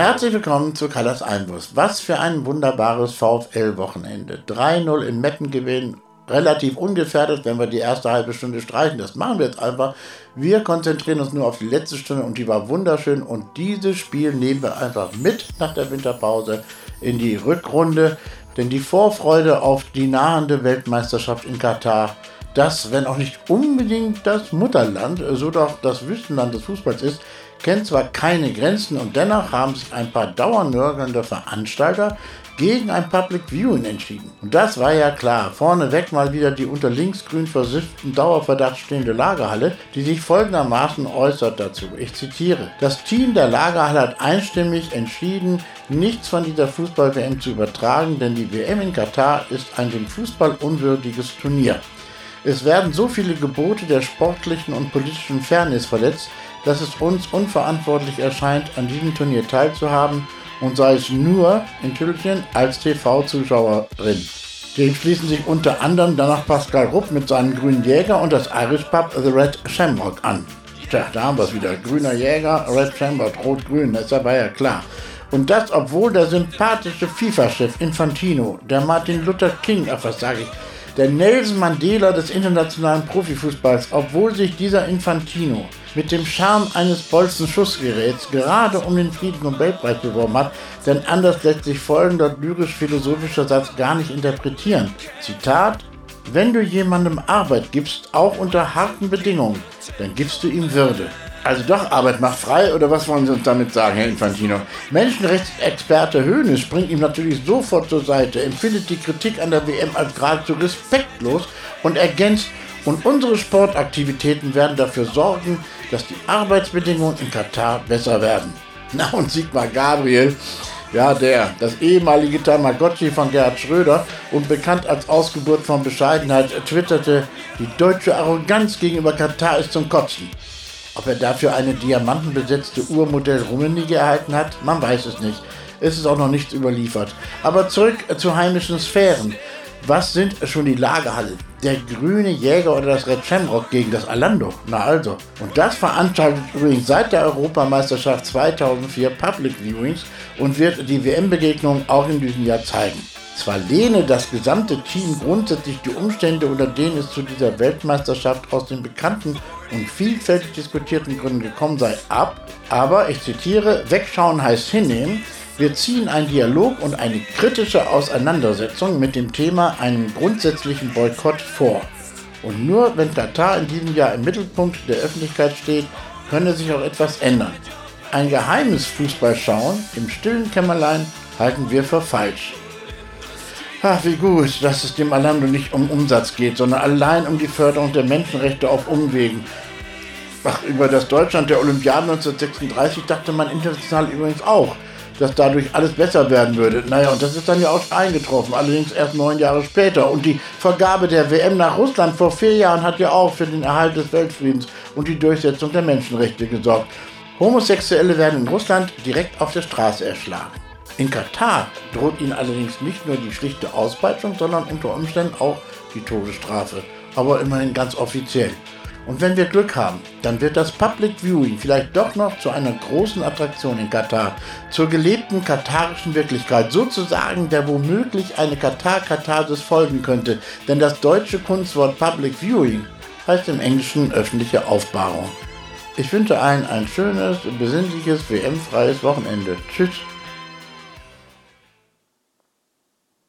Herzlich willkommen zu Kallas Einwurf. Was für ein wunderbares VfL-Wochenende. 3-0 in Metten gewinnen, relativ ungefährdet, wenn wir die erste halbe Stunde streichen. Das machen wir jetzt einfach. Wir konzentrieren uns nur auf die letzte Stunde und die war wunderschön. Und dieses Spiel nehmen wir einfach mit nach der Winterpause in die Rückrunde. Denn die Vorfreude auf die nahende Weltmeisterschaft in Katar, das, wenn auch nicht unbedingt das Mutterland, so doch das Wüstenland des Fußballs ist, kennt zwar keine Grenzen und dennoch haben sich ein paar dauernörgelnde Veranstalter gegen ein Public Viewing entschieden. Und das war ja klar. Vorneweg mal wieder die unter linksgrün versifften Dauerverdacht stehende Lagerhalle, die sich folgendermaßen äußert dazu. Ich zitiere. Das Team der Lagerhalle hat einstimmig entschieden, nichts von dieser Fußball-WM zu übertragen, denn die WM in Katar ist ein dem Fußball unwürdiges Turnier. Es werden so viele Gebote der sportlichen und politischen Fairness verletzt, dass es uns unverantwortlich erscheint, an diesem Turnier teilzuhaben und sei es nur in Tüdelchen als TV-Zuschauerin. Dem schließen sich unter anderem danach Pascal Rupp mit seinem grünen Jäger und das Irish Pub The Red Shamrock an. Tja, da haben wir es wieder. Grüner Jäger, Red Shamrock, rot-grün, das ist aber ja klar. Und das, obwohl der sympathische FIFA-Chef Infantino, der Martin Luther King, ach was sage ich, der Nelson Mandela des internationalen Profifußballs, obwohl sich dieser Infantino mit dem Charme eines Bolzen-Schussgeräts gerade um den Friedensnobelpreis beworben hat, denn anders lässt sich folgender lyrisch-philosophischer Satz gar nicht interpretieren. Zitat: Wenn du jemandem Arbeit gibst, auch unter harten Bedingungen, dann gibst du ihm Würde. Also doch, Arbeit macht frei, oder was wollen Sie uns damit sagen, Herr Infantino? Menschenrechtsexperte Höhnes springt ihm natürlich sofort zur Seite, empfindet die Kritik an der WM als geradezu respektlos und ergänzt, und unsere Sportaktivitäten werden dafür sorgen, dass die Arbeitsbedingungen in Katar besser werden. Na und Sigmar Gabriel, ja der, das ehemalige Tamagotchi von Gerhard Schröder und bekannt als Ausgeburt von Bescheidenheit, twitterte, die deutsche Arroganz gegenüber Katar ist zum Kotzen. Ob er dafür eine diamantenbesetzte Urmodell Rummenigge erhalten hat, man weiß es nicht. Es ist auch noch nichts überliefert. Aber zurück zu heimischen Sphären. Was sind schon die Lagerhallen? Der grüne Jäger oder das Red Shamrock gegen das Alando? Na also. Und das veranstaltet übrigens seit der Europameisterschaft 2004 Public Viewings und wird die WM-Begegnung auch in diesem Jahr zeigen. Zwar lehne das gesamte Team grundsätzlich die Umstände, unter denen es zu dieser Weltmeisterschaft aus den bekannten und vielfältig diskutierten Gründen gekommen sei, ab, aber ich zitiere, wegschauen heißt hinnehmen, wir ziehen einen Dialog und eine kritische Auseinandersetzung mit dem Thema einem grundsätzlichen Boykott vor. Und nur wenn Katar in diesem Jahr im Mittelpunkt der Öffentlichkeit steht, könne sich auch etwas ändern. Ein geheimes Fußballschauen im stillen Kämmerlein halten wir für falsch. Ach, wie gut, dass es dem Alando nicht um Umsatz geht, sondern allein um die Förderung der Menschenrechte auf Umwegen. Ach, über das Deutschland der Olympiade 1936 dachte man international übrigens auch dass dadurch alles besser werden würde. Naja, und das ist dann ja auch eingetroffen, allerdings erst neun Jahre später. Und die Vergabe der WM nach Russland vor vier Jahren hat ja auch für den Erhalt des Weltfriedens und die Durchsetzung der Menschenrechte gesorgt. Homosexuelle werden in Russland direkt auf der Straße erschlagen. In Katar droht ihnen allerdings nicht nur die schlichte Auspeitschung, sondern unter Umständen auch die Todesstrafe. Aber immerhin ganz offiziell. Und wenn wir Glück haben, dann wird das Public Viewing vielleicht doch noch zu einer großen Attraktion in Katar, zur gelebten katarischen Wirklichkeit, sozusagen der womöglich eine Katar-Katharsis folgen könnte, denn das deutsche Kunstwort Public Viewing heißt im Englischen öffentliche Aufbahrung. Ich wünsche allen ein schönes, besinnliches, WM-freies Wochenende. Tschüss.